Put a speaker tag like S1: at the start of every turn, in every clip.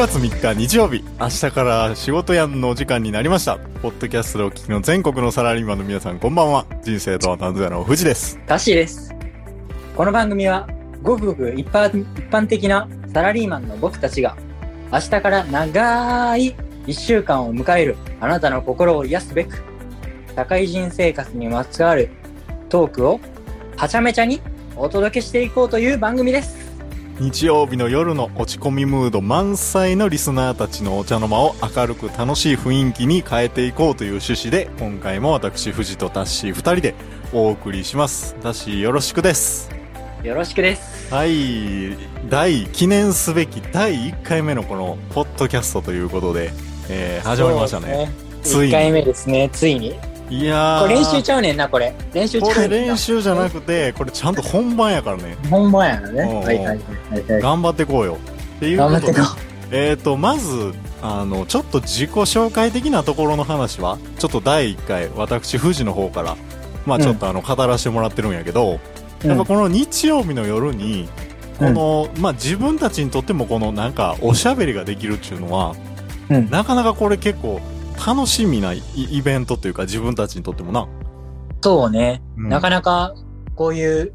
S1: 月3日日曜日、明日から仕事やんのお時間になりました。ポッドキャストでお聞きの全国のサラリーマンの皆さんこんばんは。人生とは何ぞやの藤です。
S2: タッシーです。この番組は、ごくごく一般一般的なサラリーマンの僕たちが、明日から長い一週間を迎えるあなたの心を癒すべく、社会人生活にまつわるトークをはちゃめちゃにお届けしていこうという番組です。
S1: 日曜日の夜の落ち込みムード満載のリスナーたちのお茶の間を明るく楽しい雰囲気に変えていこうという趣旨で、今回も私、藤とタッシー二人でお送りします。タッシーよろしくです。
S2: よろしくです。
S1: はい、第、記念すべき第1回目のこの、ポッドキャストということで、えー、始まりましたね。ついに
S2: 1回目ですね、ついに。
S1: いやー。
S2: これ練習ちゃうねんな、これ。練習ち
S1: これ練。習じゃなくて、これちゃんと本番やからね。
S2: 本番やなね。
S1: うんうん
S2: はいはい。
S1: 頑張ってこうよ。っていうことで
S2: 頑張ってこ
S1: えっ、と、まず、あの、ちょっと自己紹介的なところの話は、ちょっと第1回、私、富士の方から、まあちょっとあの、語らせてもらってるんやけど、
S2: う。
S1: やっぱこの日曜日の夜に、この、まあ自分たちにとってもこのなんか、おしゃべりができるっていうのは、
S2: うん
S1: なかなかこれ結構、楽しみなイイベントというか、自分たちにとってもな。
S2: そうね。
S1: うん
S2: なかなか、こういう、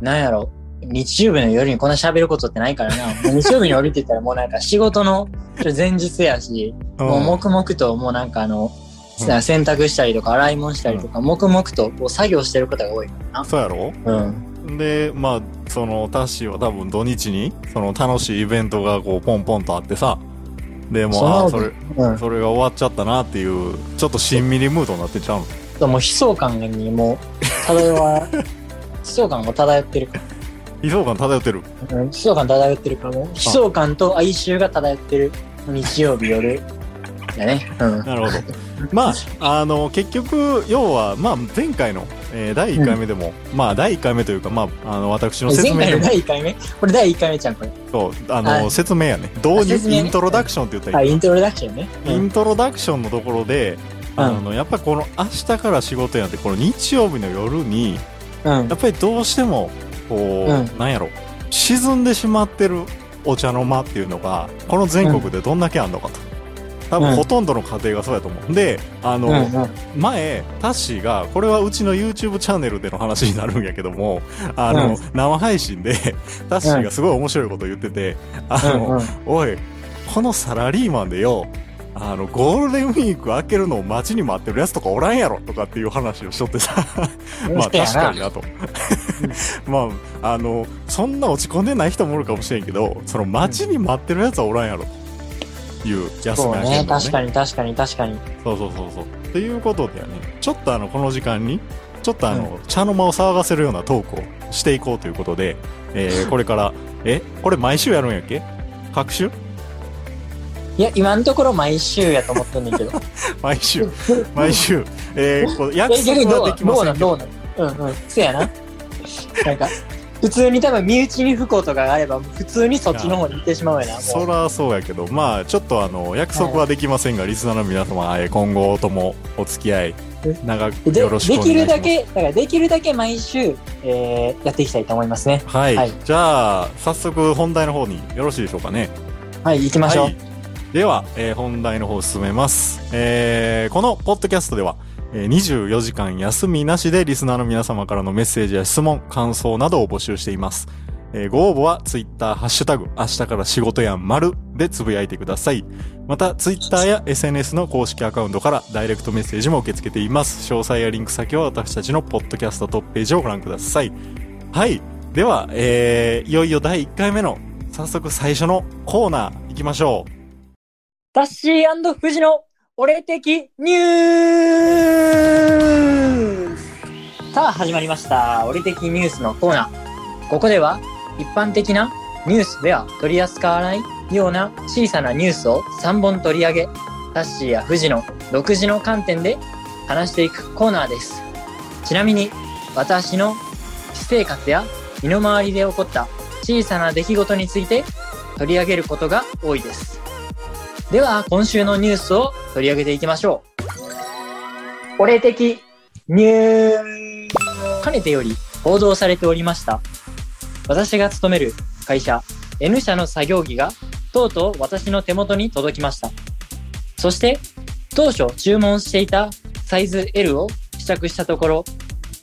S2: なんやろ、日曜日の夜にこんな喋ることってないからな。日曜日の夜ってたらもうなんか仕事の前日やし、もう黙々ともうなんかあの、
S1: うん
S2: 洗濯したりとか洗い物したりとか、黙々とこう作業してることが多いから
S1: そうやろ？
S2: な。うん。
S1: で、まあ、その、タッシーは多分土日に、その楽しいイベントがこう、ポンポンとあってさ、で、もう、ああ、それ、
S2: うん。
S1: それが終わっちゃったなっていう、ちょっとしんみりムードになってちゃうの？
S2: もう悲壮感にもう、漂わ、悲壮感も漂ってるか
S1: 悲壮感漂ってる？
S2: ら。うん。悲壮感漂ってるから、もう悲壮感と哀愁が漂ってる日曜日夜。だね。うん。
S1: なるほど。まあ、あの、結局、要は、まあ、前回の、えー第1回目でも、まあ、第1回目というか、まあ、あの、私の説
S2: 前回の
S1: 明でも、
S2: 第1回目？これ第1回目じゃん、これ。
S1: そう、あ
S2: は
S1: の、
S2: い
S1: 説明やね。導入、
S2: ね
S1: イントロダクションって言ったら
S2: あ、
S1: いい
S2: イントロダクションね。
S1: イントロダクションのところで、
S2: うん
S1: あの、やっぱこの明日から仕事やんって、この日曜日の夜に、
S2: うん。
S1: やっぱりどうしても、こう、
S2: うん
S1: なんやろ、沈んでしまってるお茶の間っていうのが、この全国でどんだけあんのかと。多分
S2: うん
S1: ほとんどの家庭がそうやと思う。で、あの、
S2: うんうん。
S1: 前、タッシーが、これはうちの YouTube チャンネルでの話になるんやけども、あの、
S2: うん。
S1: 生配信で、タッシーがすごい面白いこと言ってて、あの、
S2: うんうん。
S1: おい、このサラリーマンでよ、あの、ゴールデンウィーク開けるのを待ちに待ってるやつとかおらんやろとかっていう話をしとってさ、まあ確かになと。まあ、あの、そんな落ち込んでない人もおるかもしれんけど、その待ちに待ってるやつはおらんやろという休
S2: そうね。
S1: み明けるの
S2: 確かに確かに確かに。
S1: そうそうそうそう。ということでね、ちょっとあの、この時間に、ちょっとあの、茶の間を騒がせるようなトークをしていこうということで、えー、これから、え、これ毎週やるんやっけ？各週？
S2: いや、今のところ毎週やと思ってんねんけど。
S1: 毎週、毎週、えー、こう 約束はできま
S2: どう
S1: せけど、
S2: なんんどうなんうんうん。そやな。なんか、普通に多分身内に不幸とかがあれば、普通にそっちの方に行ってしまうやな。
S1: そらそうやけど、まあ、ちょっとあの、約束はできませんが、リスナーの皆様、えー今後ともお付き合い、長く
S2: で
S1: よろしくお
S2: で
S1: 願いします。
S2: きるだけ、だからできるだけ毎週、えー、やっていきたいと思いますね。
S1: はい、
S2: はい
S1: じゃあ、早速本題の方によろしいでしょうかね。
S2: はい、行きましょう。
S1: はい、では、えー本題の方進めます。えーこのポッドキャストでは、えー24時間休みなしでリスナーの皆様からのメッセージや質問、感想などを募集しています。えご応募はツイッターハッシュタグ、明日から仕事やん丸でつぶやいてください。また、ツイッターや SNS の公式アカウントからダイレクトメッセージも受け付けています。詳細やリンク先は私たちのポッドキャストトップページをご覧ください。はい。では、えーいよいよ第1回目の早速最初のコーナー行きましょう。
S2: タッシー富士の俺的ニュースさあ始まりました。俺的ニュースのコーナー。ここでは一般的なニュースでは取り扱わないような小さなニュースを3本取り上げ、タッシーや富士の独自の観点で話していくコーナーです。ちなみに私の私生活や身の回りで起こった小さな出来事について取り上げることが多いです。では、今週のニュースを取り上げていきましょう。俺的ニュースかねてより報道されておりました。私が勤める会社 N 社の作業着がとうとう私の手元に届きました。そして、当初注文していたサイズ L を試着したところ、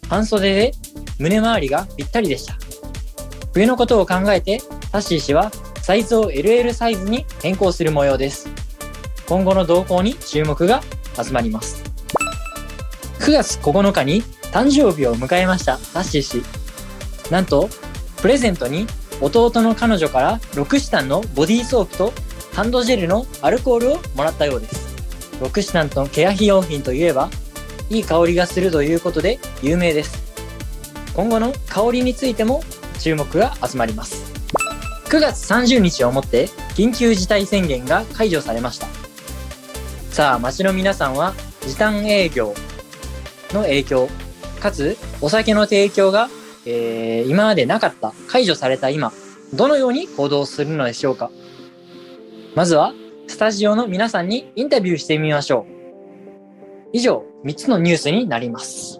S2: 半袖で胸周りがぴったりでした。冬のことを考えて、タッシー氏はサイズを LL サイズに変更する模様です。今後の動向に注目が集まります。9月9日に誕生日を迎えましたタッシー氏。なんと、プレゼントに弟の彼女からロクシタンのボディーソープとハンドジェルのアルコールをもらったようです。ロクシタンとのケア費用品といえば、いい香りがするということで有名です。今後の香りについても注目が集まります。9月30日をもって緊急事態宣言が解除されました。さあ、街の皆さんは時短営業の影響、かつお酒の提供が、えー今までなかった、解除された今、どのように行動するのでしょうかまずは、スタジオの皆さんにインタビューしてみましょう。以上、3つのニュースになります。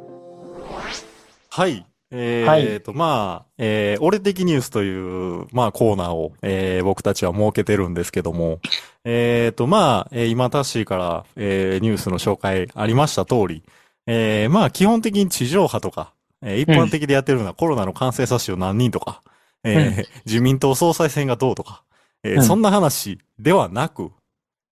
S1: はい。えー
S2: はい
S1: と、まあ、えー、俺的ニュースという、まあ、コーナーを、えー、僕たちは設けてるんですけども、えーと、まあ、えー今、タッシーから、えー、ニュースの紹介ありました通り、えー、まあ、基本的に地上波とか、えー一般的でやってるのはコロナの感染者数何人とか、えー自民党総裁選がどうとか、えー
S2: うん。
S1: そんな話ではなく、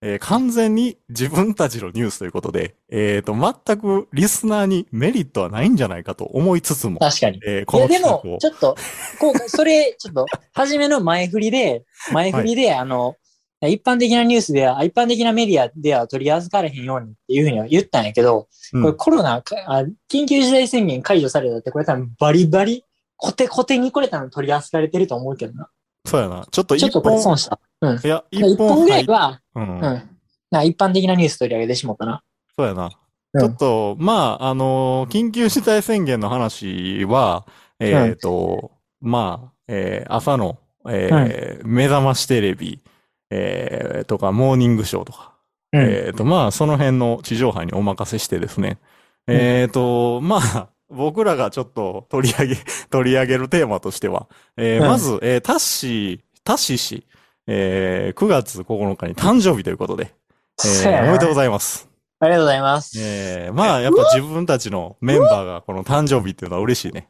S1: えー完全に自分たちのニュースということで、えーと、全くリスナーにメリットはないんじゃないかと思いつつも、
S2: 確かに。
S1: えーこ
S2: いや、で
S1: の企画を、。
S2: もちょっと、こう、それ、ちょっと、初めの前振りで、前振りで、あの、一般的なニュースでは、一般的なメディアでは取り扱われへんようにっていうふうには言ったんやけど、
S1: うん
S2: これコロナかあ、緊急事態宣言解除されたって、これ多分バリバリ、コテコテにこれ多分取り扱われてると思うけどな。
S1: そうやな。ちょっと一
S2: ちょっとこれ
S1: 本、
S2: 損した。うん。
S1: いや、一
S2: 一本ぐらいは、
S1: うん
S2: うん。なんか一般的なニュース取り上げてしもったな。
S1: そうやな。
S2: うん
S1: ちょっと、まあ、あのー緊急事態宣言の話は、えっ、と、まあ、えー朝の、えー目覚ましテレビ、えーとか、モーニングショーとか、
S2: うん。
S1: えっ、と、まあ、その辺の地上波にお任せしてですね。えっ、と、まあ、僕らがちょっと取り上げ、取り上げるテーマとしては、えー
S2: うん
S1: まず、えータッシー、タッシー氏、えー9月9日に誕生日ということで、えーおめでとうございます。
S2: ありがとうございます。
S1: えーまあ、やっぱ自分たちのメンバーがこの誕生日っていうのは嬉しいね。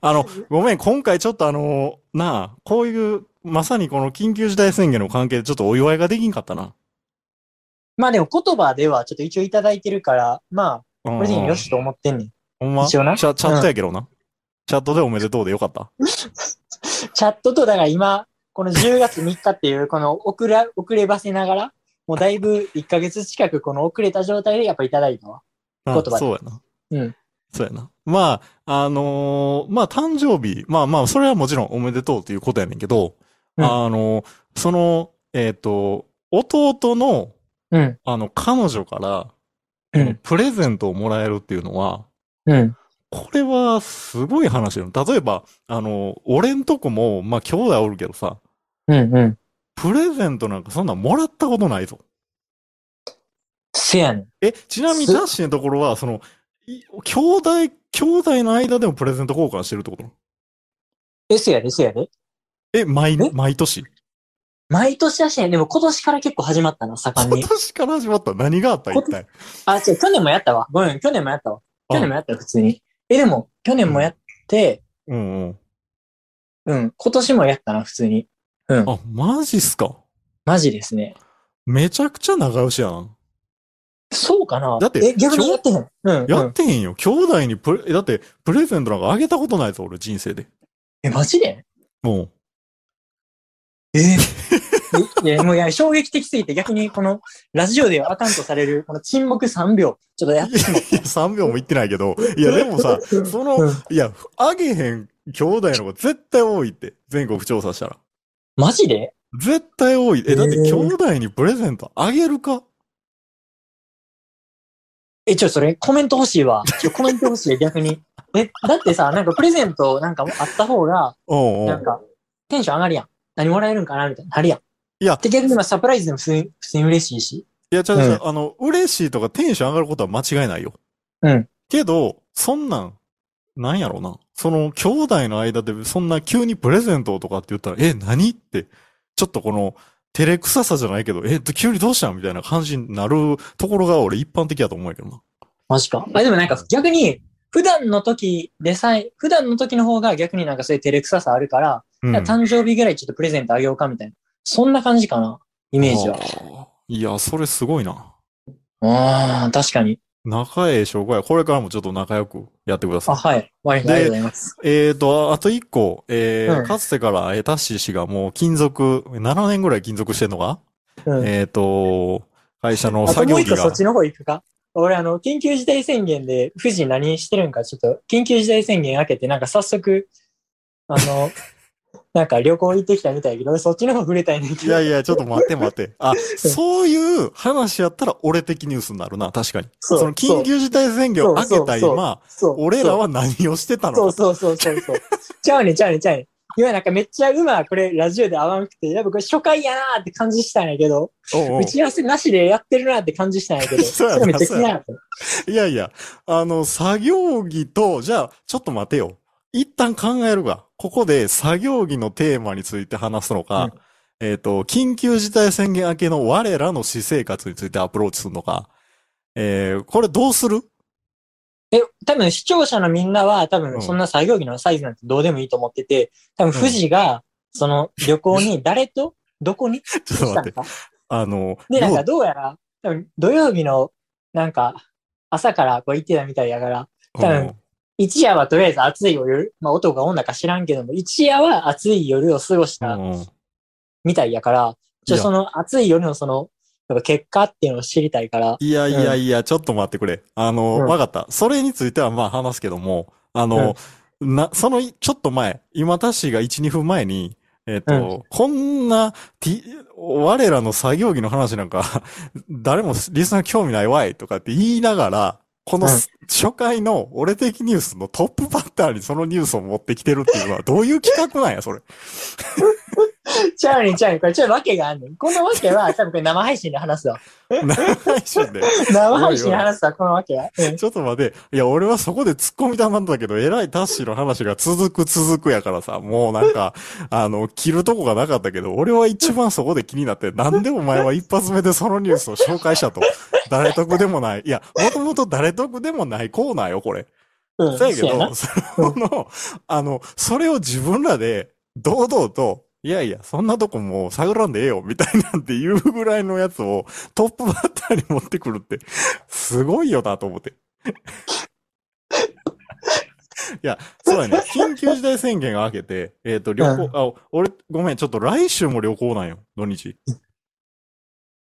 S1: あの、ごめん、今回ちょっとあの、なあ、こういう、まさにこの緊急事態宣言の関係でちょっとお祝いができんかったな。
S2: まあでも言葉ではちょっと一応いただいてるから、まあ、
S1: うん
S2: これでよしと思ってんねん。
S1: ほんま？チャチャットやけどな。チャットでおめでとうでよかった。
S2: チャットと、だから今、この10月3日っていう、この遅ら、遅ればせながら、もうだいぶ1ヶ月近くこの遅れた状態でやっぱいただいたわ。
S1: あ
S2: 言葉で
S1: そうやな。
S2: うん。
S1: そうやな。まあ、あのーまあ、誕生日、まあまあ、それはもちろんおめでとうっていうことやねんけど、
S2: うん
S1: あのその、えっ、と、弟の、
S2: うん。
S1: あの、彼女から、
S2: うん。
S1: プレゼントをもらえるっていうのは、
S2: うん。
S1: これはすごい話よ。例えば、あの、俺んとこも、まあ、兄弟おるけどさ、
S2: うん。うん。
S1: プレゼントなんかそんなんもらったことないぞ。
S2: せやねん。
S1: え、ちなみに
S2: す
S1: タッシーのところは、その、い兄弟、兄弟の間でもプレゼント交換してるってこと？
S2: え、せやで、せやで。
S1: え、毎
S2: え、
S1: 毎年？
S2: 毎年だしね、でも今年から結構始まったな、盛ん
S1: 今
S2: に。
S1: 年から始まった？何があった？一体。
S2: あ、違う、去年もやったわ。ごめん、去年もやったわ。去年もやったよ、普通に。え、でも、去年もやって、
S1: うんうん。
S2: うん、今年もやったな、普通に。うん、
S1: あ、マジっすか？
S2: マジですね。
S1: めちゃくちゃ仲良しやん。
S2: そうかな？
S1: だって
S2: え、逆にやってへん？うん。
S1: や
S2: うん
S1: ってへんよ。兄弟にプレ、えだって、プレゼントなんかあげたことないぞ、俺人生で。
S2: え、マジで？
S1: もう。
S2: えいや、もういや、衝撃的すぎて逆にこのラジオではあかんとされる、この沈黙3秒、ちょっとやってしまっ
S1: いや、3秒も言ってないけど、いや、でもさ、その、
S2: うん
S1: いや、あげへん兄弟の方が絶対多いって、全国調査したら。
S2: マジで？
S1: 絶対多い。え、だって兄弟にプレゼントあげるか？
S2: え、ちょ、それコメント欲しいわ。ちょ、コメント欲しい、逆に。え、だってさ、なんかプレゼントなんかあった方が、
S1: おうおう
S2: なんか、テンション上がるやん。何もらえるんかなみたいな。なるやん。
S1: いや
S2: で、逆に今サプライズでも普通に、普通に嬉しいし。
S1: いや、ちゃうちゃう
S2: うん
S1: あの、嬉しいとかテンション上がることは間違いないよ。
S2: うん。
S1: けど、そんなん、なんやろうな。その、兄弟の間でそんな急にプレゼントとかって言ったら、え、何って、ちょっとこの、照れくささじゃないけど、えっと、急にどうしたんみたいな感じになるところが俺一般的だと思うけどな。
S2: マジか。あ、でもなんか逆に、普段の時でさえ、普段の時の方が逆になんかそういう照れくささあるから、
S1: うん。
S2: 誕生日ぐらいちょっとプレゼントあげようかみたいな。そんな感じかな。イメージは。
S1: は。いや、それすごいな。
S2: ああ、確かに。
S1: 仲ええ証拠や。これからもちょっと仲良くやってくださ
S2: あ、
S1: い。
S2: はい。ありがとうございます。
S1: えーと、あと一個、えー
S2: うん
S1: かつてから、えータッシー氏がもう勤続、7年ぐらい勤続してんのか、
S2: うん。
S1: えーと、会社の
S2: あと
S1: 作業着が
S2: もう一個そっ、ちの方行くか？俺あの、緊急事態宣言で富士何してるんかちょっと、緊急事態宣言明けてなんか早速、あの、なんか旅行行ってきたみたいやけど、俺そっちの方触れたいね。
S1: いやいや、ちょっと待って待って。あ、そういう話やったら俺的ニュースになるな、確かに。
S2: そ
S1: そうの緊急事態宣言を明けた今。俺らは何をしてたのか。
S2: そうそうそうそうそう。ちゃうねんちゃうねんちゃうねん。今なんかめっちゃうまこれラジオで合わんくて、やっぱこれ初回やなーって感じしたんやけど、
S1: おう
S2: 打ち合わせなしでやってるなって感じしたんやけど、
S1: そうやな
S2: れめっちゃ気になる。
S1: いやいや、あの、作業着と、じゃあ、ちょっと待てよ。一旦考えるが、ここで作業着のテーマについて話すのか、えっ、と、緊急事態宣言明けの我らの私生活についてアプローチするのか、えー、これどうする？
S2: え、多分視聴者のみんなは多
S1: うん。
S2: 分そんな作業着のサイズなんてどうでもいいと思ってて、多分富士がその旅行に 誰と？どこに？
S1: ちょっと待って。あの、
S2: で、なんかどう？やら、多分土曜日のなんか朝からこう行ってたみたいやから、多分一夜はとりあえず暑い夜、まあ男か女か知らんけども、一夜は暑い夜を過ごし
S1: うん
S2: た
S1: うん。
S2: みたいやから、ちょ、その暑い夜のその、結果っていうのを知りたいから、
S1: いやいやいや、ちょっと待ってくれ。あの、
S2: うん。
S1: わかった。それについてはまあ話すけども、あの、な、そのちょっと前、今タッシーが1、2分前に、えっ、と、こんな、T、我らの作業着の話なんか、誰もリスナー興味ないわいとかって言いながら、この
S2: うん
S1: 初回の俺的ニュースのトップバッターにそのニュースを持ってきてるっていうのはどういう企画なんや、それ。
S2: ちゃうねんちゃうねん。これちょっと訳があんねん。この訳は 多分これ生配信で話すわ。
S1: 生配信で。
S2: 生配信で話すわ、この訳は。うん
S1: ちょっと待って。いや、俺はそこで突っ込みたなんだけど、えらいタッシーの話が続く続くやからさ、もうなんか、あの、切るとこがなかったけど、俺は一番そこで気になって、なんでお前は一発目でそのニュースを紹介したと。誰得でもない。いや、もともと誰得でもないコーナーよ、これ。
S2: うん。そうやな
S1: ど、その、あの、それを自分らで、堂々と、いやいや、そんなとこもう探らんでええよ、みたいなんていうぐらいのやつをトップバッターに持ってくるって、すごいよなと思って。いや、そうやね。緊急事態宣言が明けて、えっ、と、旅行、あ、俺、ごめん、ちょっと来週も旅行なんよ、土日。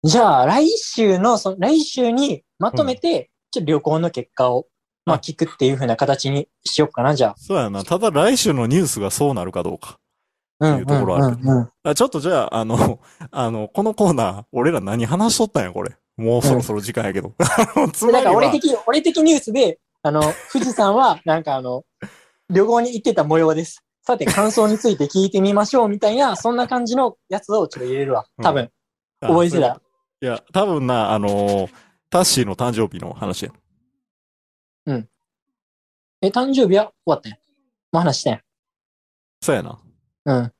S2: じゃあ、来週の、その来週にまとめて、ちょっと旅行の結果を、まあ
S1: あ
S2: 聞くっていう風な形にしようかな、じゃ
S1: そうやな。ただ来週のニュースがそうなるかどうか。
S2: あ。
S1: っていうところある
S2: うんうんうん
S1: あちょっとじゃあ、あの、あの、このコーナー、俺ら何話しとったんや、これ。もうそろそろ時間やけど。あのつ
S2: でなんか
S1: まりは
S2: 俺的、俺的ニュースで、あの、富士山は、なんかあの、旅行に行ってた模様です。さて、感想について聞いてみましょう、みたいな、そんな感じのやつをちょっと入れるわ。多分、
S1: あ
S2: 覚えてた。
S1: いや、多分な、あのータッシーの誕生日の話や。
S2: え、誕生日は終わったんや。もう話したんや。
S1: そうやな。
S2: うん。っ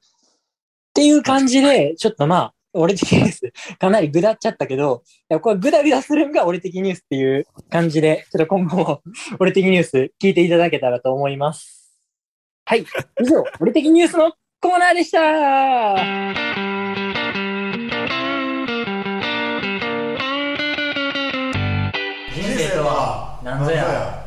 S2: ていう感じで、ちょっとまあ、俺的ニュース、かなりぐだっちゃったけど、いやこれぐだぐだするんが俺的ニュースっていう感じで、ちょっと今後も俺的ニュース聞いていただけたらと思います。はい。以上、俺的ニュースのコーナーでした人生とは何ぞや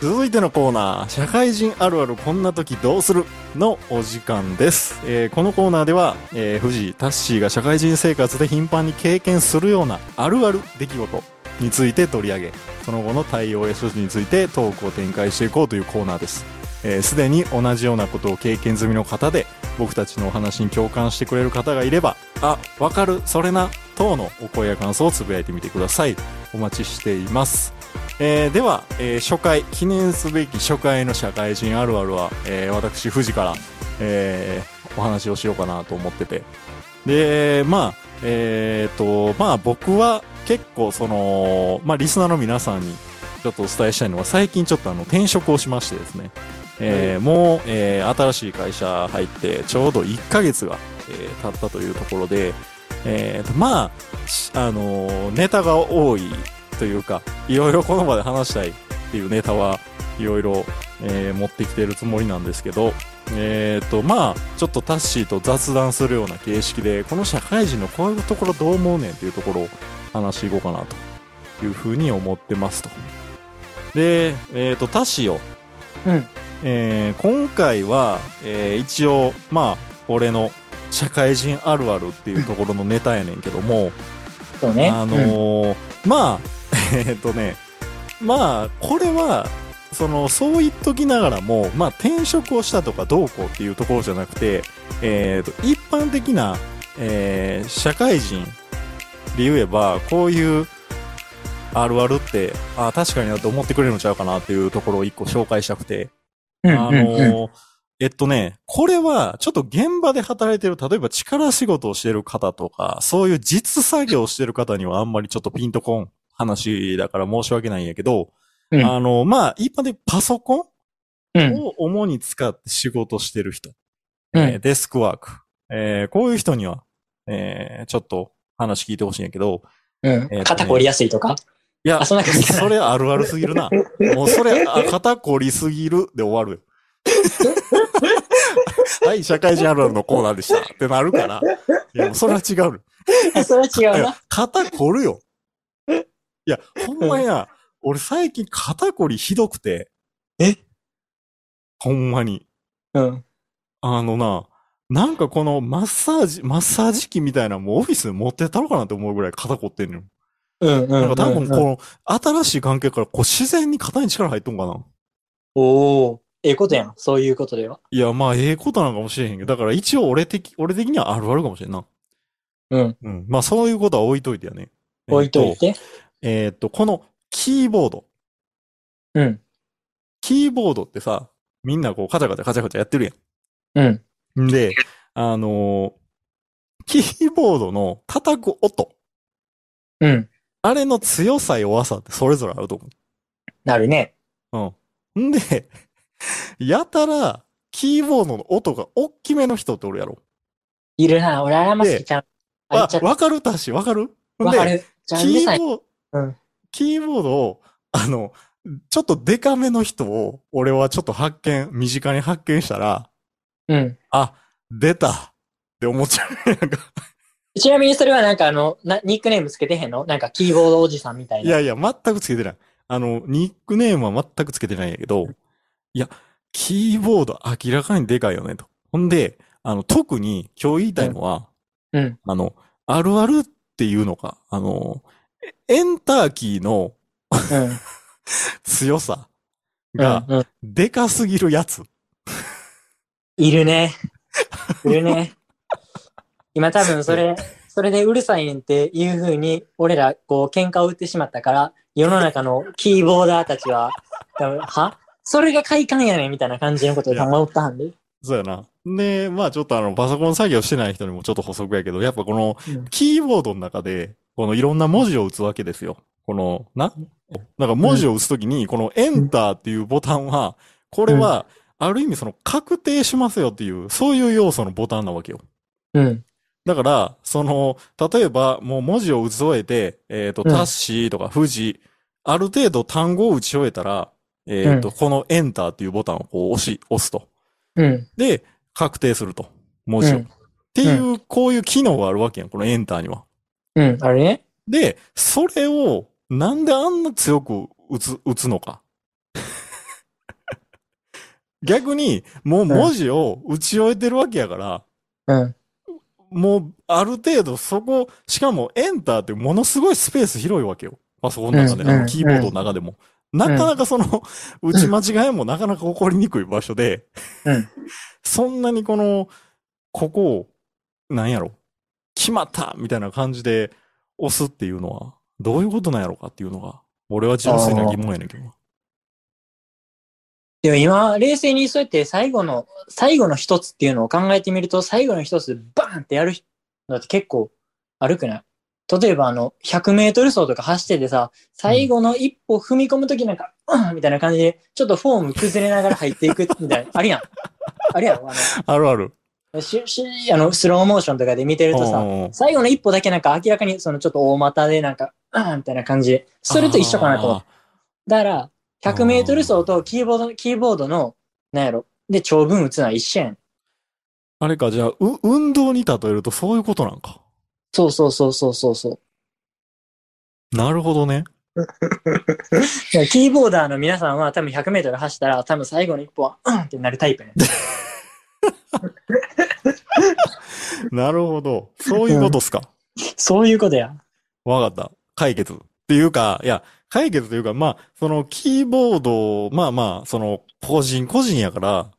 S1: 続いてのコーナー、社会人あるあるこんな時どうするのお時間です。えーこのコーナーでは、えー、藤井タッシーが社会人生活で頻繁に経験するようなあるある出来事について取り上げ、その後の対応や処置についてトークを展開していこうというコーナーです。えーすでに同じようなことを経験済みの方で、僕たちのお話に共感してくれる方がいれば、あ、わかる、それな、等のお声や感想をつぶやいてみてください。お待ちしています。えーでは、えー初回、記念すべき初回の社会人あるあるは、えー私、富士から、えーお話をしようかなと思ってて。で、まあ、えっ、と、まあ僕は結構その、まあリスナーの皆さんにちょっとお伝えしたいのは、最近ちょっとあの転職をしましてですね、えーもう、えー新しい会社入ってちょうど1ヶ月がえー経ったというところで、えーと、まあ、しあのーネタが多いというか、いろいろこの場で話したいっていうネタはいろいろ、えー持ってきてるつもりなんですけど、えーと、まあ、ちょっとタッシーと雑談するような形式で、この社会人のこういうところどう思うねんっていうところを話していこうかなというふうに思ってますと。で、えーと、タッシーを、
S2: うん。
S1: えー今回は、えー一応、まあ、俺の社会人あるあるっていうところのネタやねんけども、
S2: そうね。
S1: あのーまあ、えーっとね、まあ、これは、その、そう言っときながらも、まあ、転職をしたとかどうこうっていうところじゃなくて、えーっと、一般的な、えー社会人で言えば、こういう、あるあるって、あ確かになと思ってくれるのちゃうかなっていうところを一個紹介したくて、
S2: うん。
S1: あ
S2: うんうんうん
S1: のーえっとね、これは、ちょっと現場で働いてる、例えば力仕事をしてる方とか、そういう実作業をしてる方にはあんまりちょっとピンとこん話だから申し訳ないんやけど、
S2: うん
S1: あの、まあ、一般でパソコ
S2: うん。
S1: ンを主に使って仕事してる人、
S2: うん
S1: えーデスクワーク、えーこういう人には、えーちょっと話聞いてほしいんやけど、
S2: うん
S1: えーとね
S2: 肩凝りやすいとか？
S1: いや、
S2: あ
S1: それあるあるすぎるな。もうそれ、あ肩凝りすぎるで終わるよ。はい、社会人あるあるのコーナーでした。ってなるから。いや、それは違う
S2: それは違うな。
S1: 肩凝るよ。いや、ほんまや、俺最近肩凝りひどくて。
S2: え？
S1: ほんまに。
S2: うん。
S1: あのな、なんかこのマッサージ、マッサージ機みたいなのもうオフィスに持ってったのかなって思うぐらい肩凝ってんのよ。
S2: うんうんうん。
S1: なんか多分こ
S2: うん
S1: の、新しい関係からこう自然に肩に力入っとんかな。
S2: おお、ええことやん。そういうことでは。
S1: いや、まあ、ええことなんかもしれへんけど、だから一応俺的、俺的にはあるあるかもしれんな。
S2: うん。
S1: うん。まあ、そういうことは置いといてやね。
S2: 置いといて。
S1: えーっと、このキーボード。
S2: うん。
S1: キーボードってさ、みんなこう、カチャカチャカチャカチャやってる
S2: うん。
S1: やん。んで、あのーキーボードの叩く音。
S2: うん。
S1: あれの強さ弱さってそれぞれあると思
S2: なるね。
S1: う。うん。んで、やたら、キーボードの音が大きめの人っておるやろ。
S2: いるな。俺、あらま好きちゃう。あ
S1: わかる？たし、わかる？で
S2: わかる。
S1: キ。ーボード、
S2: うん
S1: キーボードを、あの、ちょっとデカめの人を、俺はちょっと発見、身近に発見したら、
S2: うん。
S1: あ、出たって思っちゃう。なんか
S2: ちなみにそれはなんかあの、なニックネームつけてへんの？なんかキーボードおじさんみたいな。
S1: いやいや、全くつけてない。あの、ニックネームは全くつけてないんやけど、いや、キーボード明らかにでかいよね、と。ほんで、あの、特に今日言いたいのは、
S2: うん。
S1: あの、あるあるっていうのか、あの、エエンターキーの
S2: うん。
S1: 強さ
S2: うん
S1: が、
S2: うん。
S1: でかすぎるやつ。
S2: いるね。いるね。今多分それ、それでうるさいねんっていう風に、俺らこう喧嘩を売ってしまったから、世の中のキーボーダーたちは、多分は？それが快感やねんみたいな感じのことを考えたんで。
S1: そうやな。で、まあちょっとあの、パソコン作業してない人にもちょっと補足やけど、やっぱこの、
S2: うん
S1: キーボードの中で、このいろんな文字を打つわけですよ。この、な？なんか文字を打つときに、このエンターっていうボタンは、これは、ある意味その確定しますよっていう、そういう要素のボタンなわけよ。
S2: うん。
S1: だから、その、例えば、もう文字を打ち終えて、えっ、と、
S2: うん
S1: タッシーとか富士、ある程度単語を打ち終えたら、えっ、と、
S2: うん
S1: このエンターっていうボタンをこう押し、押すと。
S2: うん。
S1: で、確定すると。文字を。
S2: うん
S1: っていう、こういう機能があるわけやん、このエンターには。
S2: うん。あれ？ね。
S1: で、それを、なんであんな強く打つ、打つのか。逆に、もう文字を打ち終えてるわけやから、
S2: うん。
S1: もう、ある程度そこ、しかもエンターってものすごいスペース広いわけよ。パソコンの中で、
S2: うん
S1: あのキーボードの中でも。なかなかその、打ち間違いもなかなか起こりにくい場所で、
S2: うん。
S1: そんなにこの、ここを、なんやろ、決まったみたいな感じで押すっていうのは、どういうことなんやろかっていうのが、俺は純粋な疑問やねんけどな。
S2: でも今、冷静にそうやって最後の、最後の一つっていうのを考えてみると、最後の一つバーンってやるのって結構悪くない？例えばあの、100メートル走とか走っててさ、最後の一歩踏み込むときなんか、うん、みたいな感じで、ちょっとフォーム崩れながら入っていくみたいな、あるやん。あるやろあの、
S1: あるある。
S2: ししあの、スローモーションとかで見てるとさ、
S1: うんうん
S2: 最後の一歩だけなんか明らかにそのちょっと大股でなんか、あーみたいな感じで、それと一緒かなと。だから、100メートル走とキーボード、キーボードの、なんやろ、で長文打つのは一緒やん。
S1: あれか、じゃあ、う、運動に例えるとそういうことなんか。
S2: そうそうそうそうそうそう。
S1: なるほどね。
S2: キーボーダーの皆さんは多分100メートル走ったら多分最後の一歩は、うんってなるタイプやね。
S1: なるほど。そういうことっすか？
S2: そういうことや。
S1: わかった。解決。っていうか、いや、解決というか、まあ、その、キーボードを、まあまあ、その、個人個人やから、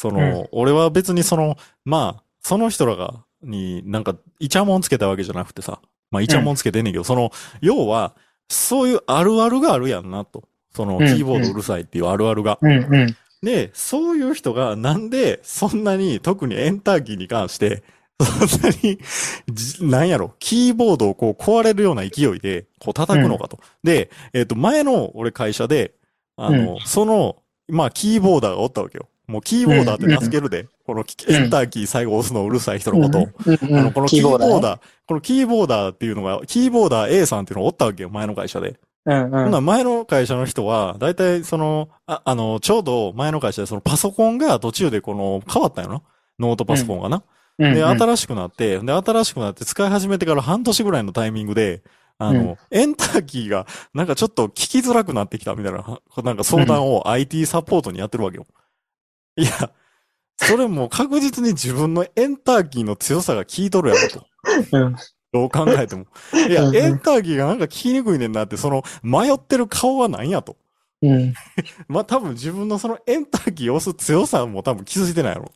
S1: その、
S2: うん
S1: 俺は別にその、まあ、その人らが、になんか、イチャモンつけたわけじゃなくてさ、まあ、イチャモンつけてんねんけど、その、要は、そういうあるあるがあるやんな、と。その、
S2: うん
S1: キーボードうるさいっていうあるあるが。
S2: うんうん。
S1: で、そういう人がなんでそんなに特にエンターキーに関して、そんなに、じなんやろ、キーボードをこう壊れるような勢いで、こう叩くのかと。で、えっ、と、前の俺会社で、あの、その、まあ、キーボーダーがおったわけよ。もうキーボーダーって名付けるで。この
S2: うん
S1: エンターキー最後押すのうるさい人のことを。あの、このキーボーダー、
S2: ね
S1: このキーボーダーっていうのが、キーボーダー A さんっていうのがおったわけよ、前の会社で。
S2: うんうん。
S1: 前の会社の人は、だいたいその、あ、あの、ちょうど前の会社でそのパソコンが途中でこの変わったんよな。ノートパソコンがな。で、
S2: うんうん
S1: 新しくなって、で、新しくなって使い始めてから半年ぐらいのタイミングで、あの、エンターキーがなんかちょっと聞きづらくなってきたみたいな、なんか相談を IT サポートにやってるわけよ。いや、それもう確実に自分のエンターキーの強さが効いとるやろと。
S2: うん
S1: どう考えても。いや
S2: う、ん
S1: エンターキーがなんか聞きにくいねんなって、その迷ってる顔は何やと。
S2: うん。
S1: まあ、多分自分のそのエンターキーを押す強さも多分気づいてないやろ。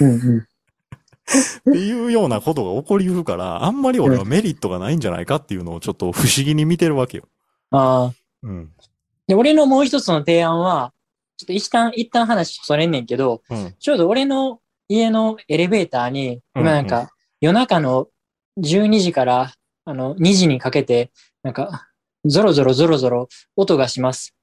S2: うんうん。
S1: っていうようなことが起こりうるから、あんまり俺はメリットがないんじゃないかっていうのをちょっと不思議に見てるわけよ。
S2: ああ。
S1: うん。
S2: で、俺のもう一つの提案は、ちょっと一旦、一旦話それんねんけど、
S1: うん。
S2: ちょうど俺の家のエレベーターに、
S1: うん
S2: 今なんか、夜中の12時から、あの、2時にかけて、なんか、ゾロゾロゾロゾロ音がします。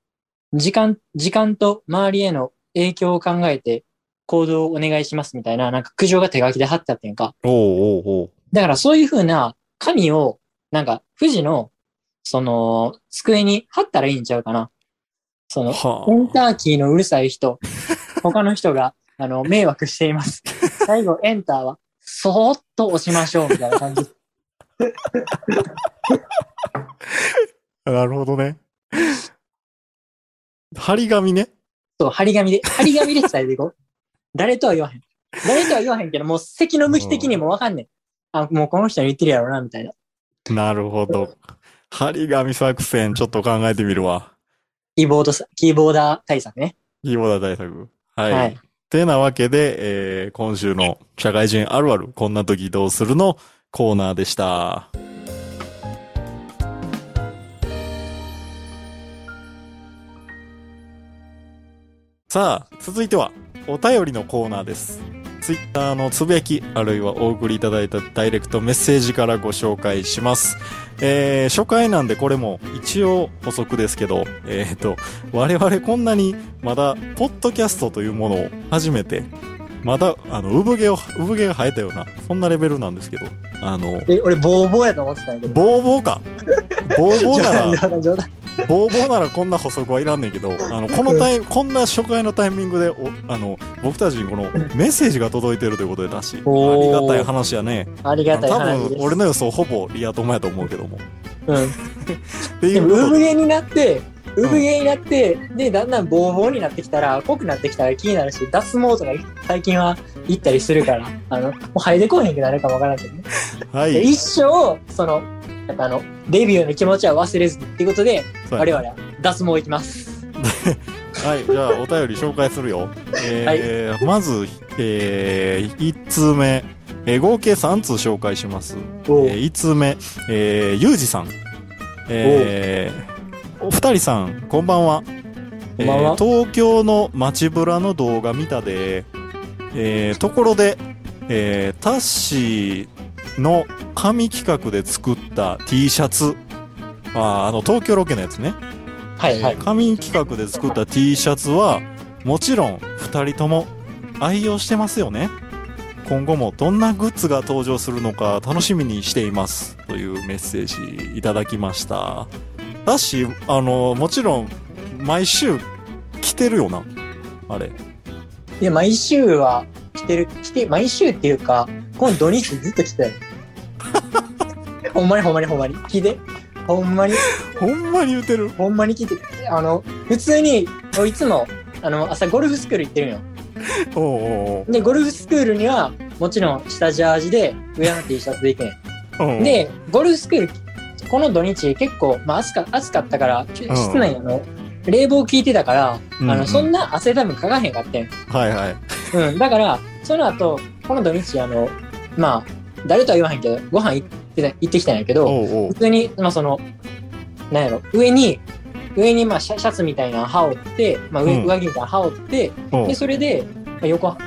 S2: 時間、時間と周りへの影響を考えて行動をお願いしますみたいな、なんか苦情が手書きで貼ってあってんか。
S1: おうおうおう。
S2: だからそういう風な紙を、なんか、富士の、その、机に貼ったらいいんちゃうかな。その、
S1: は
S2: エンターキーのうるさい人、他の人が、あの、迷惑しています。最後、エンターは、そーっと押しましょう、みたいな感じ。
S1: あ。なるほどね。張り紙ね。
S2: そう、張り紙で、張り紙で伝えていこう。誰とは言わへん。誰とは言わへんけど、もう席の向き的にもわかんねん。あ、もうこの人に言ってるやろな、みたいな。
S1: なるほど。張り紙作戦、ちょっと考えてみるわ。
S2: キーボードさ、キーボーダー対策ね。
S1: キーボーダー対策。はい。
S2: はい
S1: てなわけで、えー、今週の社会人あるある、こんな時どうするのコーナーでした。さあ、続いては、お便りのコーナーです。ツイッターのつぶやき、あるいはお送りいただいたダイレクトメッセージからご紹介します。えー、初回なんでこれも一応補足ですけど、えっ、と、我々こんなにまだ、ポッドキャストというものを初めて、まだ、あの、産毛を、産毛が生えたような、そんなレベルなんですけど、あの、
S2: え、俺、ボーボーやと思ってたんやけど。
S1: ボーボーか。ボーボーなら、
S2: 冗談、冗談。
S1: ボーボーならこんな補足はいらんねんけど、あの、このタイ こんな初回のタイミングで、お、あの、僕たちにこのメッセージが届いてるということでだし、ありがたい話やね。
S2: ありがたい
S1: 多
S2: 話です。
S1: 分、俺の予想ほぼリア友やと思うけども。
S2: うん。でも、産毛になって、産毛になって、で、だんだんボーボーになってきたら、濃くなってきたら気になるし、脱毛とか最近は行ったりするから、あの、もう生えてこへんくなるかもわからんけどね。で
S1: はい。
S2: 一生、その、やっぱあの、デビューの気持ちは忘れずにっていうことで、我々は脱毛行きます。
S1: はい、じゃあお便り紹介するよ。えーまず、えー、1通目、えー合計3通紹介します。えー、1通目、えー、ゆうじさん。えー、お二人さん、こんばんは。えー東京の街ブラの動画見たで、えー、ところで、えー、タッシーの紙企画で作った T シャツ、あーあの、東京ロケのやつね。
S2: はいはい。
S1: 紙企画で作った T シャツは、もちろん二人とも愛用してますよね。今後もどんなグッズが登場するのか楽しみにしています。というメッセージいただきました。だし、あの、もちろん、毎週来てるよな。あれ。
S2: で、毎週は来てる、来て、毎週っていうか、この土日ずっと来て。ほんまにほんまにほんまに。聞いて。ほんまに、
S1: ほんまに言うてる。
S2: ほんまに聞いて。あの、普通に、いつも、あの、朝ゴルフスクール行ってるんよ。
S1: おうお
S2: で、ゴルフスクールには、もちろん下ジャージで、上の T シャツで行くね
S1: おうおう。
S2: ん。で、ゴルフスクール、この土日結構、まあ暑か暑かったから、室内あの、冷房効いてたから、あの、
S1: うんうん
S2: そんな汗多分かかへんかってん。
S1: はいはい。
S2: うん。だから、その後、この土日、あの、まあ、誰とは言わへんけど、ご飯行ってた行ってきたんやけど、普通に、まあその、なんやろ、上に、上にまあシャツみたいなの羽織って、まあ上,、
S1: うん。
S2: 上着みたいなの羽織って、で、それで、まあ横、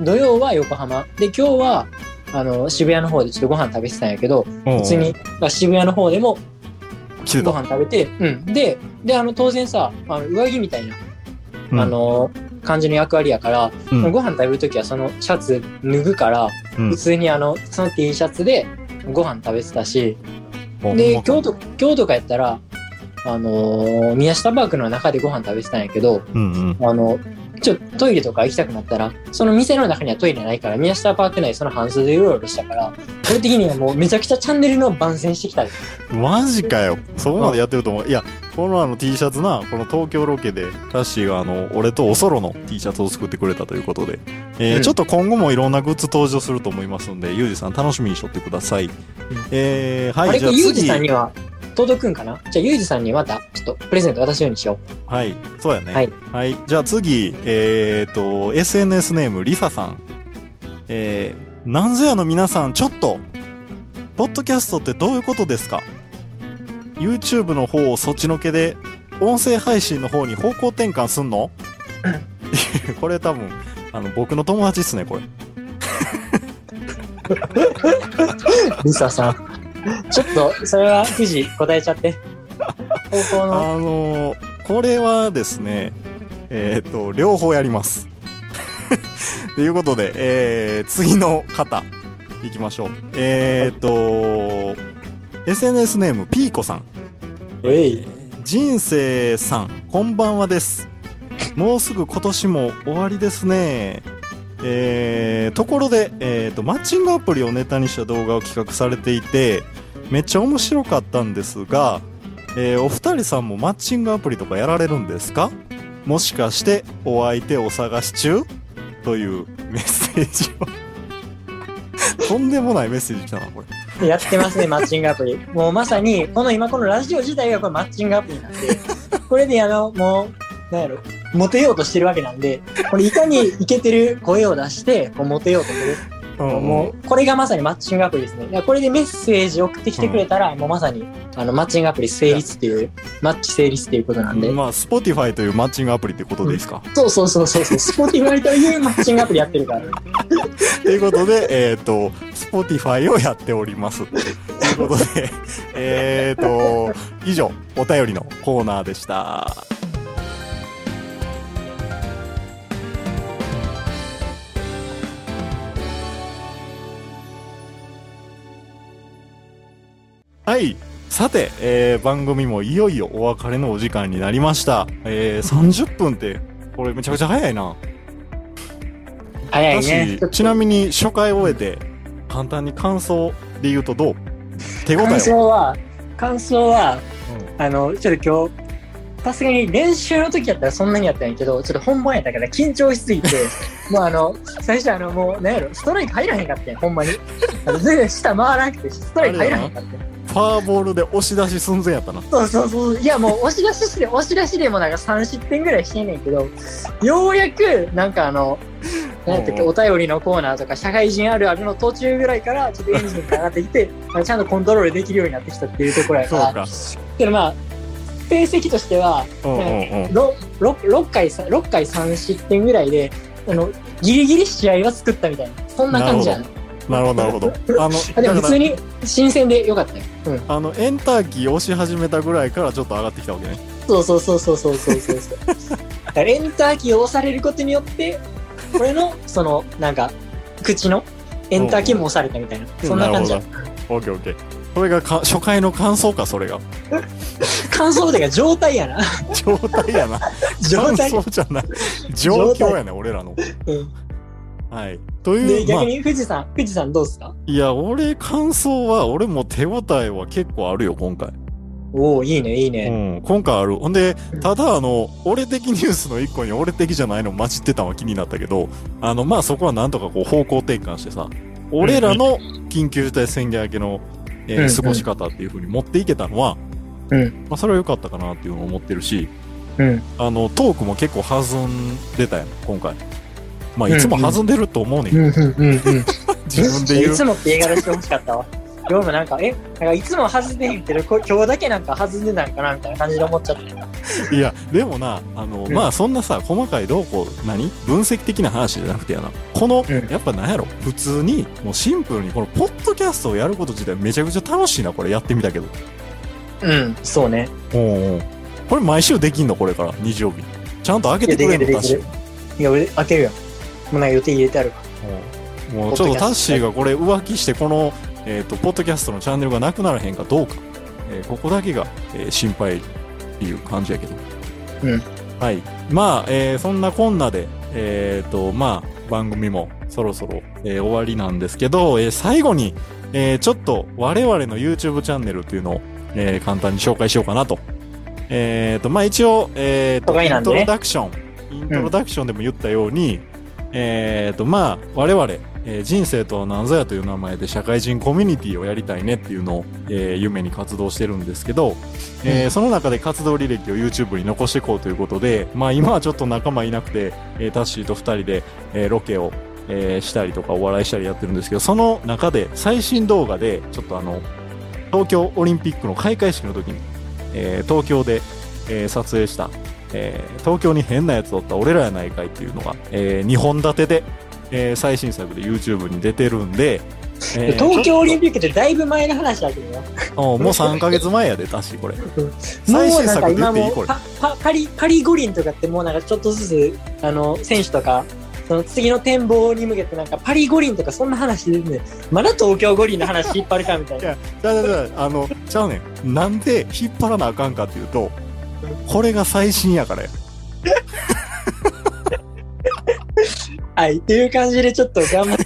S2: 土曜は横浜。で、今日は、あの、渋谷の方でちょっとご飯食べてたんやけど、普通に、まあ、渋谷の方でもご。飯食べて、うん。で、で、あの、当然さ、あの上着みたいな、
S1: うん。
S2: あ、の、感じの役割やから、
S1: うん。
S2: ご飯食べるときはそのシャツ脱ぐから、
S1: うん。
S2: 普通にあの、その T シャツでご飯食べてたし、で、
S1: か
S2: 今日と、今日とかやったら、あのー宮下パークの中でご飯食べてたんやけど、
S1: うんうん。
S2: あの、ちょっとトイレとか行きたくなったら、その店の中にはトイレないから、宮下パーク内その半数でうろうろしたから、俺的にはもうめちゃくちゃチャンネルの番宣してきたで。
S1: マジかよ。そこまでやってると思う。いや、このあの T シャツな、この東京ロケで、タッシーがあの、俺とおそろの T シャツを作ってくれたということで、えー
S2: うん
S1: ちょっと今後もいろんなグッズ登場すると思いますんで、ゆうじさん楽しみにしとってください。えー、はい、じゃあ
S2: ゆうじ
S1: 次。
S2: さんには届くんかな？じゃあ、ゆうじさんにまた、ちょっとプレゼント渡すようにしよ
S1: はい、そうやね。
S2: はい。
S1: はい。じゃあ次、えーと、SNS ネーム、リサさん。えー、なんぞやの皆さん、ちょっと、ポッドキャストってどういうことですか ?YouTube の方をそっちのけで、音声配信の方に方向転換すんの？これ多分、あの、僕の友達っすね、これ。
S2: う。リサさん。ちょっと、それは、富士答えちゃって。高校の、
S1: あのーこれはですね、えっ、と、両方やります。ということで、えー、次の方、行きましょう。えっ、と、SNS ネーム、ピーコさん。
S2: えい。
S1: 人生さん、こんばんはです。もうすぐ今年も終わりですね。えー、ところで、えーと、マッチングアプリをネタにした動画を企画されていて、めっちゃ面白かったんですが、えーお二人さんもマッチングアプリとかやられるんですか？もしかしてお相手を探し中？というメッセージを。とんでもないメッセージ来たな、これ。
S2: やってますね、マッチングアプリ。もうまさに、この今このラジオ自体がこれマッチングアプリなんで、これであの、もう、なんやろ、モテようとしてるわけなんで、これいかにイケてる声を出して、こうモテようとする。もう、これがまさにマッチングアプリですね。いやこれでメッセージ送ってきてくれたら、もうまさに、あの、マッチングアプリ成立っていう、マッチ成立っていうことなんで。
S1: まあ、Spotify というマッチングアプリってことですか、
S2: そうそうそうそうそう、 Spotify というマッチングアプリやってるから。
S1: ということで、えっ、と、Spotify をやっております。ということで、えっと、以上、お便りのコーナーでした。はい。さて、えー番組もいよいよお別れのお時間になりました。えー、30分って、これめちゃくちゃ早いな。
S2: 早いね。
S1: 私ちなみに初回終えて、簡単に感想で言うとどう？手応え
S2: 感
S1: は
S2: 想は、感想は、あの、ちょっと今日、さすがに練習の時やったらそんなにやったんやけど、ちょっと本番やったから緊張しすぎて、もうあの、最初あの、もう、なんやろ、ストライク入らへんかったんほんまに。あの全然下回らなくて、ストライク入らへんかったん
S1: ファーボールで押し出し寸前やったな。
S2: そうそうそう。いや、もう押し出しして、押し出しでもなんか3失点ぐらいしてんねんけど、ようやく、なんかあの、なんやったっけ、
S1: うん
S2: お便りのコーナーとか、社会人あるあるの途中ぐらいから、ちょっとエンジンが上がってきて、ちゃんとコントロールできるようになってきたっていうところやから、
S1: そうか。
S2: けどまあ、成績としては、
S1: うんうんうん。
S2: 6, 6, 回さ6回3失点ぐらいで、あの、ギリギリ試合は作ったみたいな、そんな感じやね
S1: なるほどなるほど。あの
S2: あでも普通に新鮮でよかったよ、うん、
S1: あのエンターキー押し始めたぐらいからちょっと上がってきたわけね。
S2: そうそうそうそうそうそうそう。エンターキーを押されることによって俺のそのなんか口のエンターキーも押されたみたいな、う、そんな感じだ。
S1: オッケーオッケー。それがか初回の感想かそれが。
S2: 感想でが状態やな。
S1: 状態やな。
S2: 状態。
S1: じゃない。状況やね俺らの、
S2: うん。
S1: はい。と
S2: で、
S1: いう、まあ
S2: 逆、に富士山、富士山どうっすか？
S1: いや、俺、感想は、俺も手応えは結構あるよ、今回。
S2: おおいいね、いいうね。
S1: ん、今回ある。ほんで、ただ、あの、俺的ニュースの一個に俺的じゃないの混じってたのは気になったけど、あの、まあ、そこはなんとかこう方向転換してさ、俺らの緊急事態宣言明けの、えー
S2: うんうん
S1: 過ごし方っていう風に持っていけたのは、
S2: うん。
S1: まあ、それは良かったかなっていうのを思ってるし、
S2: うん。
S1: あの、トークも結構弾んでたやん、今回。まあ、いつも弾んでると思うねん。自分で言う
S2: いつ。もって映画出してほしかったわ。今日もなんか、え、なんかいつも外んでへんけど、こ今日だけなんか外んでなんかなみたいな感じで思っちゃって。
S1: いや、でもな、あの、
S2: うん
S1: まあ、そんなさ、細かいどうこう、何？分析的な話じゃなくてやな。この、
S2: うん
S1: やっぱなんやろ？普通に、もうシンプルに、この、ポッドキャストをやること自体めちゃくちゃ楽しいな、これやってみたけど。
S2: うん、そうね。
S1: おうおうこれ毎週できんの？これから、日曜日。ちゃんと開け
S2: いや、
S1: てくれ
S2: るでき
S1: タッシー
S2: る。いや、俺、開けるよ。もうなんか予定入れてある
S1: もうちょっとタッシーがこれ浮気して、この、えっ、と、ポッドキャストのチャンネルがなくならへんかどうか。えーここだけが、えー心配っていう感じやけど。
S2: うん。
S1: はい。まあ、えーそんなこんなで、えっ、と、まあ、番組もそろそろ、えー終わりなんですけど、えー最後に、えーちょっと我々の YouTube チャンネルっていうのを、えー簡単に紹介しようかなと。えっ、と、まあ一応、えっ、と、イントロダクション、イントロダクションでも言ったように、えっ、と、まあ、我々、えー人生とは何ぞやという名前で社会人コミュニティをやりたいねっていうのを、えー夢に活動してるんですけど、えーその中で活動履歴を YouTube に残していこうということで、まあ今はちょっと仲間いなくて、えータッシーと二人で、えーロケを、えーしたりとかお笑いしたりやってるんですけど、その中で最新動画で、ちょっとあの、東京オリンピックの開会式の時に、えー東京で、えー撮影した、えー東京に変なやつおった俺らやないかいっていうのが、え2本立てで、えー最新作で YouTube に出てるんで、えー
S2: 東京オリン
S1: ピッ
S2: クってだいぶ前の話だけどな。
S1: クもう3ヶ月前やで、タッシーこれ。
S2: も
S1: 最新
S2: うなんか
S1: 作出ていいこれ。
S2: パパパリ、パリ五輪とかってもうなんかちょっとずつ、あの、選手とか、その次の展望に向けてなんかパリ五輪とかそんな話でね、まだ東京五輪の話引っ張るかみたいな。
S1: いや、だだだ、あの、ちゃうねん。なんで引っ張らなあかんかっていうと、これが最新やからや。
S2: はい。っていう感じでちょっと頑張って、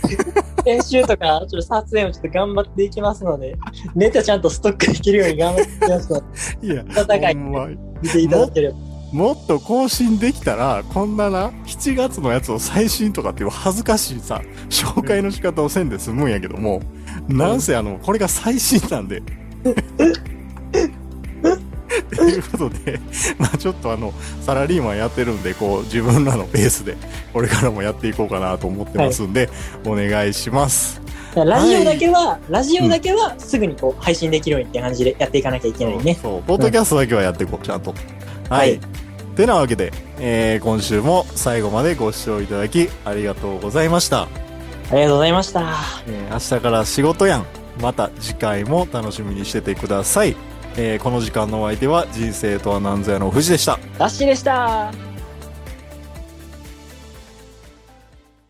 S2: 編集とか、ちょっと撮影もちょっと頑張っていきますので、ネタちゃんとストックできるように頑張っていきますので、
S1: いや、
S2: 戦い見ていただければ。
S1: もっと更新できたら、こんなな、7月のやつを最新とかっていう恥ずかしいさ、紹介の仕方をせんで済むんやけども、なんせあの、これが最新なんで。ということで、まあちょっとあの、サラリーマンやってるんで、こう、自分らのペースで、これからもやっていこうかなと思ってますんで、お願いします。
S2: ラジオだけは、ラジオだけはすぐにこう配信できるようにって感じでやっていかなきゃいけないね。
S1: そう、ポッドキャストだけはやっていこう、ちゃんと。は。
S2: はいい
S1: てなわけで、えー今週も最後までご視聴いただきありがとうございました。
S2: ありがとうございました。
S1: えー明日から仕事やん。また次回も楽しみにしててください。えーこの時間のお相手は人生とは何ぞやの藤でした。
S2: ダッシュでした。